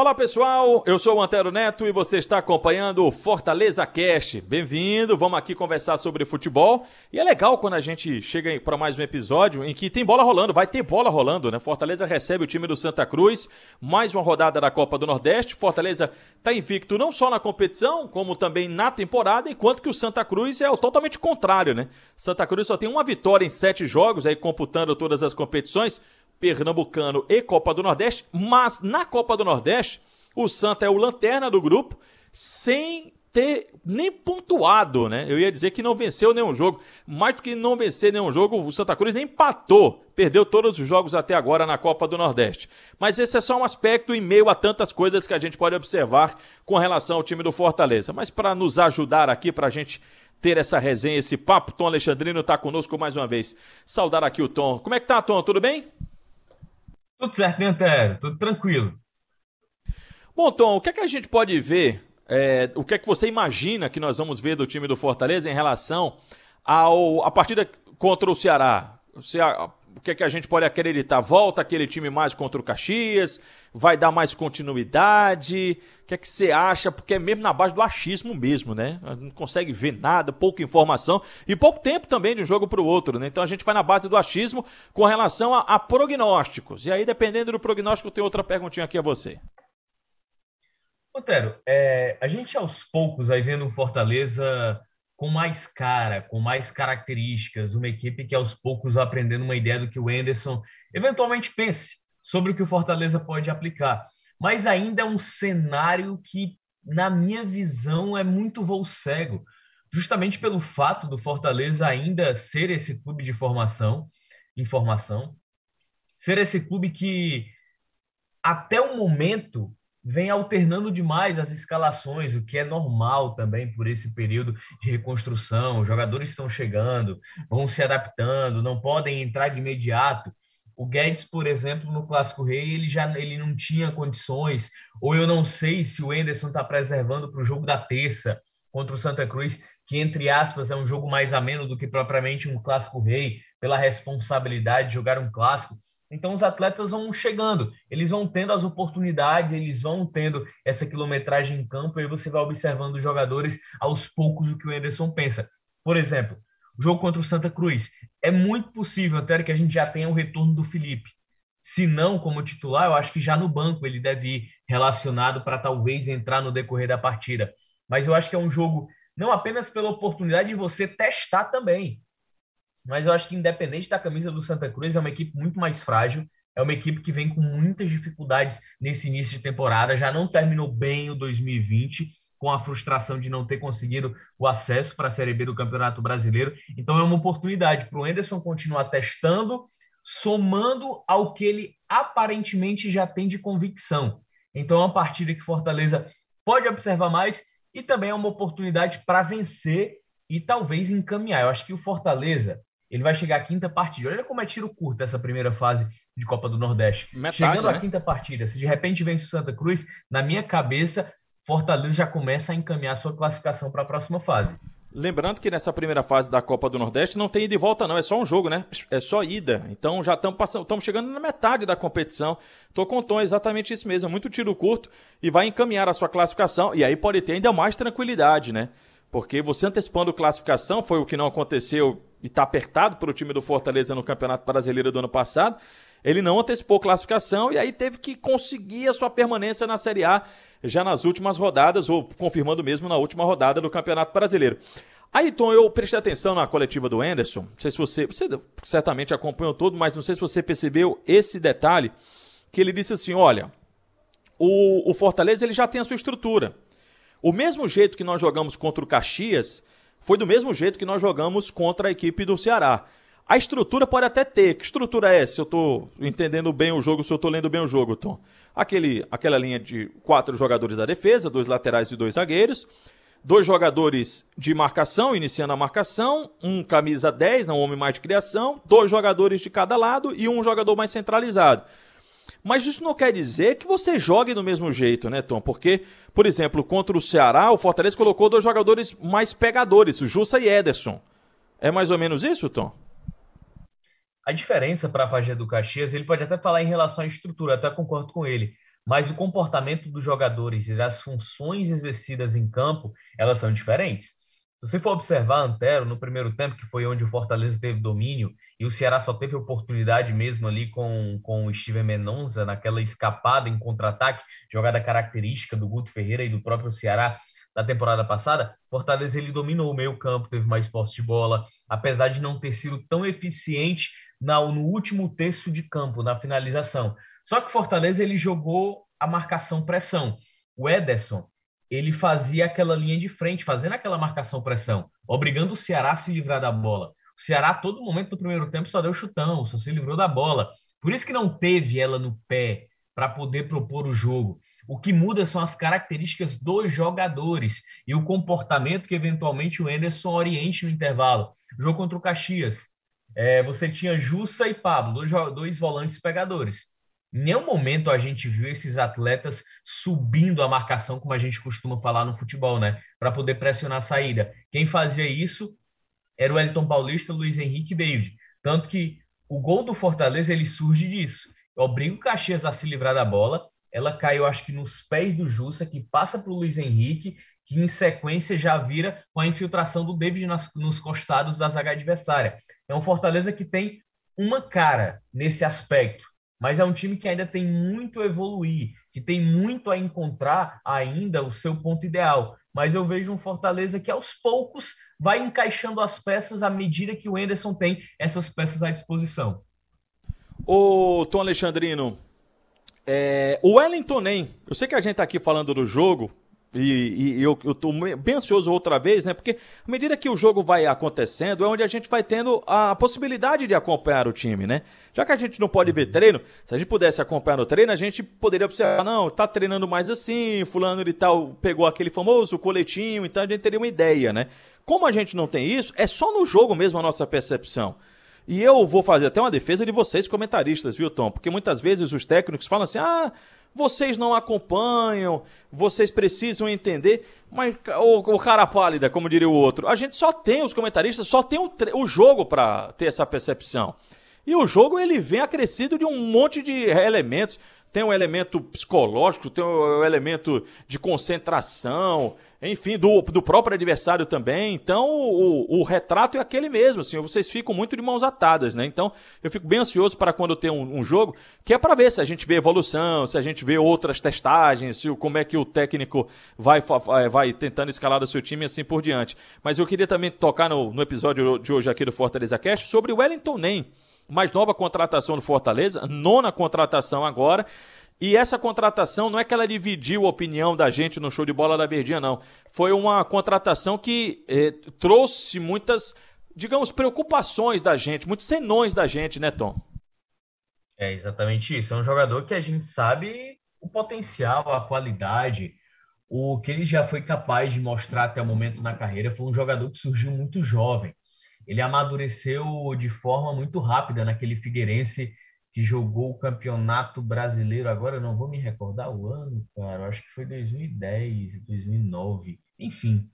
Olá pessoal, eu sou o Antero Neto e você está acompanhando o Fortaleza Cast. Bem-vindo, vamos aqui conversar sobre futebol. E é legal quando a gente chega para mais um episódio em que tem bola rolando, vai ter bola rolando, né? Fortaleza recebe o time do Santa Cruz, mais uma rodada da Copa do Nordeste. Fortaleza está invicto não só na competição, como também na temporada, enquanto que o Santa Cruz é o totalmente contrário, né? Santa Cruz só tem uma vitória em sete jogos, aí computando todas as competições. Pernambucano e Copa do Nordeste, mas na Copa do Nordeste, o Santa é o lanterna do grupo, sem ter nem pontuado, né? Eu ia dizer que não venceu nenhum jogo. Mais do que não vencer nenhum jogo, o Santa Cruz nem empatou. Perdeu todos os jogos até agora na Copa do Nordeste. Mas esse é só um aspecto em meio a tantas coisas que a gente pode observar com relação ao time do Fortaleza. Mas para nos ajudar aqui, para a gente ter essa resenha, esse papo, Tom Alexandrino está conosco mais uma vez. Saudar aqui o Tom. Como é que tá, Tom? Tudo bem? Tudo certo, né, Antero? Tudo tranquilo. Bom, Tom, o que é que a gente pode ver? É, o que é que você imagina que nós vamos ver do time do Fortaleza em relação ao a partida contra o Ceará? Você, o que é que a gente pode acreditar? Volta aquele time mais contra o Caxias? Vai dar mais continuidade? O que é que você acha? Porque é mesmo na base do achismo mesmo, né? Não consegue ver nada, pouca informação e pouco tempo também de um jogo para o outro, né? Então a gente vai na base do achismo com relação a, a prognósticos. E aí, dependendo do prognóstico, tem outra perguntinha aqui a você. Otero, é, a gente aos poucos vai vendo o Fortaleza com mais cara, com mais características, uma equipe que aos poucos vai aprendendo uma ideia do que o Enderson eventualmente pense sobre o que o Fortaleza pode aplicar. Mas ainda é um cenário que, na minha visão, é muito voo cego, justamente pelo fato do Fortaleza ainda ser esse clube de formação, informação, ser esse clube que até o momento vem alternando demais as escalações, o que é normal também por esse período de reconstrução. Os jogadores estão chegando, vão se adaptando, não podem entrar de imediato. O Guedes, por exemplo, no Clássico Rei, ele já ele não tinha condições, ou eu não sei se o Enderson está preservando para o jogo da terça contra o Santa Cruz, que entre aspas é um jogo mais ameno do que propriamente um Clássico Rei, pela responsabilidade de jogar um clássico. Então os atletas vão chegando, eles vão tendo as oportunidades, eles vão tendo essa quilometragem em campo e você vai observando os jogadores aos poucos o que o Anderson pensa. Por exemplo, o jogo contra o Santa Cruz. É muito possível até que a gente já tenha o retorno do Felipe. Se não como titular, eu acho que já no banco ele deve ir relacionado para talvez entrar no decorrer da partida. Mas eu acho que é um jogo não apenas pela oportunidade de você testar também mas eu acho que independente da camisa do Santa Cruz, é uma equipe muito mais frágil, é uma equipe que vem com muitas dificuldades nesse início de temporada, já não terminou bem o 2020, com a frustração de não ter conseguido o acesso para a Série B do Campeonato Brasileiro. Então é uma oportunidade para o Enderson continuar testando, somando ao que ele aparentemente já tem de convicção. Então é uma partida que Fortaleza pode observar mais e também é uma oportunidade para vencer e talvez encaminhar. Eu acho que o Fortaleza ele vai chegar à quinta partida. Olha como é tiro curto essa primeira fase de Copa do Nordeste. Metade, Chegando à né? quinta partida, se de repente vence o Santa Cruz, na minha cabeça, Fortaleza já começa a encaminhar sua classificação para a próxima fase. Lembrando que nessa primeira fase da Copa do Nordeste não tem ida e volta, não, é só um jogo, né? É só ida. Então já estamos passando, estamos chegando na metade da competição. Tô com o Tom, exatamente isso mesmo, muito tiro curto e vai encaminhar a sua classificação. E aí pode ter ainda mais tranquilidade, né? Porque você antecipando classificação foi o que não aconteceu e está apertado para o time do Fortaleza no Campeonato Brasileiro do ano passado. Ele não antecipou classificação e aí teve que conseguir a sua permanência na Série A já nas últimas rodadas, ou confirmando mesmo na última rodada do Campeonato Brasileiro. Aí, Tom, eu prestei atenção na coletiva do Anderson. Não sei se você. Você certamente acompanhou todo, mas não sei se você percebeu esse detalhe. Que ele disse assim: olha, o, o Fortaleza ele já tem a sua estrutura. O mesmo jeito que nós jogamos contra o Caxias, foi do mesmo jeito que nós jogamos contra a equipe do Ceará. A estrutura pode até ter. Que estrutura é? Se eu estou entendendo bem o jogo, se eu estou lendo bem o jogo, Tom. Aquele, aquela linha de quatro jogadores da defesa, dois laterais e dois zagueiros. Dois jogadores de marcação, iniciando a marcação. Um camisa 10, não homem mais de criação. Dois jogadores de cada lado e um jogador mais centralizado. Mas isso não quer dizer que você jogue do mesmo jeito, né, Tom? Porque, por exemplo, contra o Ceará, o Fortaleza colocou dois jogadores mais pegadores, o Jussa e Ederson. É mais ou menos isso, Tom? A diferença para a Pajé do Caxias, ele pode até falar em relação à estrutura, até concordo com ele, mas o comportamento dos jogadores e as funções exercidas em campo, elas são diferentes. Se você for observar Antero no primeiro tempo, que foi onde o Fortaleza teve domínio, e o Ceará só teve oportunidade mesmo ali com, com o Steven Menonza, naquela escapada em contra-ataque, jogada característica do Guto Ferreira e do próprio Ceará da temporada passada, Fortaleza ele dominou o meio campo, teve mais posse de bola, apesar de não ter sido tão eficiente na, no último terço de campo, na finalização. Só que Fortaleza ele jogou a marcação pressão. O Ederson, ele fazia aquela linha de frente, fazendo aquela marcação pressão, obrigando o Ceará a se livrar da bola. O Ceará, todo momento do primeiro tempo, só deu chutão, só se livrou da bola. Por isso que não teve ela no pé para poder propor o jogo. O que muda são as características dos jogadores e o comportamento que eventualmente o Enderson oriente no intervalo. Jogo contra o Caxias, é, você tinha Jussa e Pablo, dois, dois volantes pegadores. Nenhum momento a gente viu esses atletas subindo a marcação, como a gente costuma falar no futebol, né? Para poder pressionar a saída. Quem fazia isso era o Elton Paulista, Luiz Henrique e David. Tanto que o gol do Fortaleza ele surge disso. Obriga o Caxias a se livrar da bola. Ela caiu, acho que nos pés do Jussa, que passa para o Luiz Henrique, que em sequência já vira com a infiltração do David nas, nos costados da zaga adversária. É um Fortaleza que tem uma cara nesse aspecto mas é um time que ainda tem muito a evoluir, que tem muito a encontrar ainda o seu ponto ideal. Mas eu vejo um Fortaleza que aos poucos vai encaixando as peças à medida que o Enderson tem essas peças à disposição. Ô, Tom Alexandrino, é, o Wellington nem. Eu sei que a gente está aqui falando do jogo, e, e eu, estou bem ansioso outra vez, né? Porque à medida que o jogo vai acontecendo, é onde a gente vai tendo a possibilidade de acompanhar o time, né? Já que a gente não pode ver treino, se a gente pudesse acompanhar no treino, a gente poderia observar, não, tá treinando mais assim, fulano e tal pegou aquele famoso coletinho, então a gente teria uma ideia, né? Como a gente não tem isso, é só no jogo mesmo a nossa percepção. E eu vou fazer até uma defesa de vocês, comentaristas, viu, Tom? Porque muitas vezes os técnicos falam assim: ah, vocês não acompanham, vocês precisam entender. Mas o, o cara pálida, como diria o outro, a gente só tem, os comentaristas, só tem o, o jogo para ter essa percepção. E o jogo ele vem acrescido de um monte de elementos. Tem um elemento psicológico, tem um elemento de concentração, enfim, do, do próprio adversário também. Então, o, o retrato é aquele mesmo, assim, vocês ficam muito de mãos atadas, né? Então, eu fico bem ansioso para quando tem um, um, jogo, que é para ver se a gente vê evolução, se a gente vê outras testagens, se, como é que o técnico vai, vai tentando escalar o seu time e assim por diante. Mas eu queria também tocar no, no episódio de hoje aqui do Fortaleza Cast sobre o Wellington Nem, mais nova contratação do Fortaleza, nona contratação agora. E essa contratação não é que ela dividiu a opinião da gente no show de bola da Verdinha, não. Foi uma contratação que eh, trouxe muitas, digamos, preocupações da gente, muitos senões da gente, né, Tom? É exatamente isso. É um jogador que a gente sabe o potencial, a qualidade, o que ele já foi capaz de mostrar até o momento na carreira. Foi um jogador que surgiu muito jovem. Ele amadureceu de forma muito rápida naquele Figueirense que jogou o Campeonato Brasileiro, agora eu não vou me recordar o ano, cara, acho que foi 2010, 2009, enfim.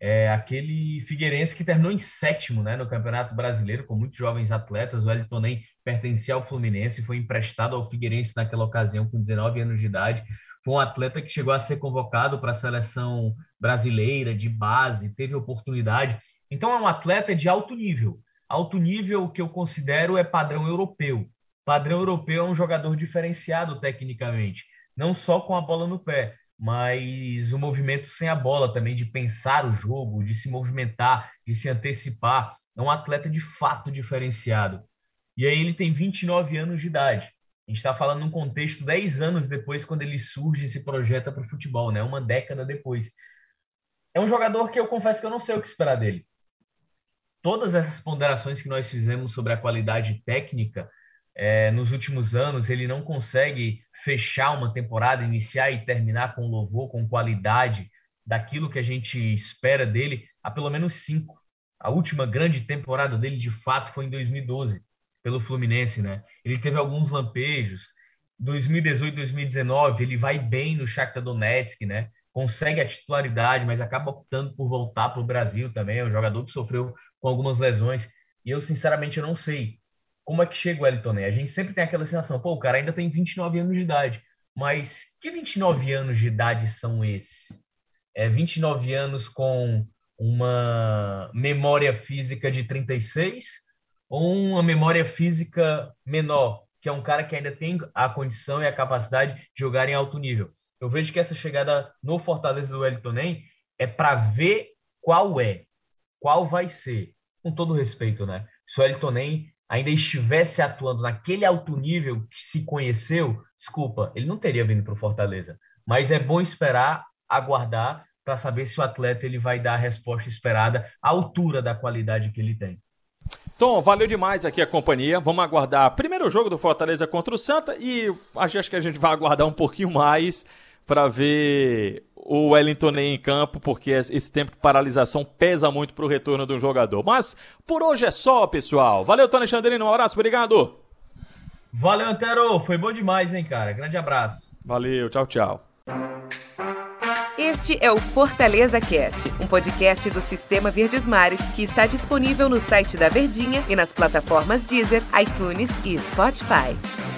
É, aquele Figueirense que terminou em sétimo né, no Campeonato Brasileiro, com muitos jovens atletas. O Elton nem pertencia ao Fluminense, foi emprestado ao Figueirense naquela ocasião, com 19 anos de idade. Foi um atleta que chegou a ser convocado para a seleção brasileira de base, teve oportunidade. Então, é um atleta de alto nível. Alto nível que eu considero é padrão europeu padrão europeu é um jogador diferenciado tecnicamente, não só com a bola no pé, mas o movimento sem a bola também, de pensar o jogo, de se movimentar, de se antecipar. É um atleta de fato diferenciado. E aí ele tem 29 anos de idade. A gente está falando num contexto 10 anos depois, quando ele surge e se projeta para o futebol, né? Uma década depois. É um jogador que eu confesso que eu não sei o que esperar dele. Todas essas ponderações que nós fizemos sobre a qualidade técnica, é, nos últimos anos ele não consegue fechar uma temporada, iniciar e terminar com louvor, com qualidade daquilo que a gente espera dele há pelo menos cinco. A última grande temporada dele, de fato, foi em 2012, pelo Fluminense, né? Ele teve alguns lampejos, 2018, 2019, ele vai bem no Shakhtar Donetsk, né? Consegue a titularidade, mas acaba optando por voltar para o Brasil também. É um jogador que sofreu com algumas lesões. E eu, sinceramente, eu não sei como é que chega o Elton A gente sempre tem aquela sensação, pô, o cara ainda tem 29 anos de idade. Mas que 29 anos de idade são esses? É 29 anos com uma memória física de 36 ou uma memória física menor, que é um cara que ainda tem a condição e a capacidade de jogar em alto nível. Eu vejo que essa chegada no Fortaleza do Wellington é para ver qual é, qual vai ser, com todo respeito, né? Se o Wellington ainda estivesse atuando naquele alto nível que se conheceu, desculpa, ele não teria vindo para o Fortaleza. Mas é bom esperar, aguardar, para saber se o atleta ele vai dar a resposta esperada à altura da qualidade que ele tem. Tom, valeu demais aqui a companhia. Vamos aguardar primeiro jogo do Fortaleza contra o Santa e acho que a gente vai aguardar um pouquinho mais para ver o Wellington em campo, porque esse tempo de paralisação pesa muito para o retorno do jogador. Mas por hoje é só, pessoal. Valeu, Tony Xandrino. Um abraço, obrigado. Valeu, Antero. Foi bom demais, hein, cara. Grande abraço. Valeu, tchau, tchau. Este é o Fortaleza Cast, um podcast do Sistema Verdes Mares que está disponível no site da Verdinha e nas plataformas Deezer, iTunes e Spotify.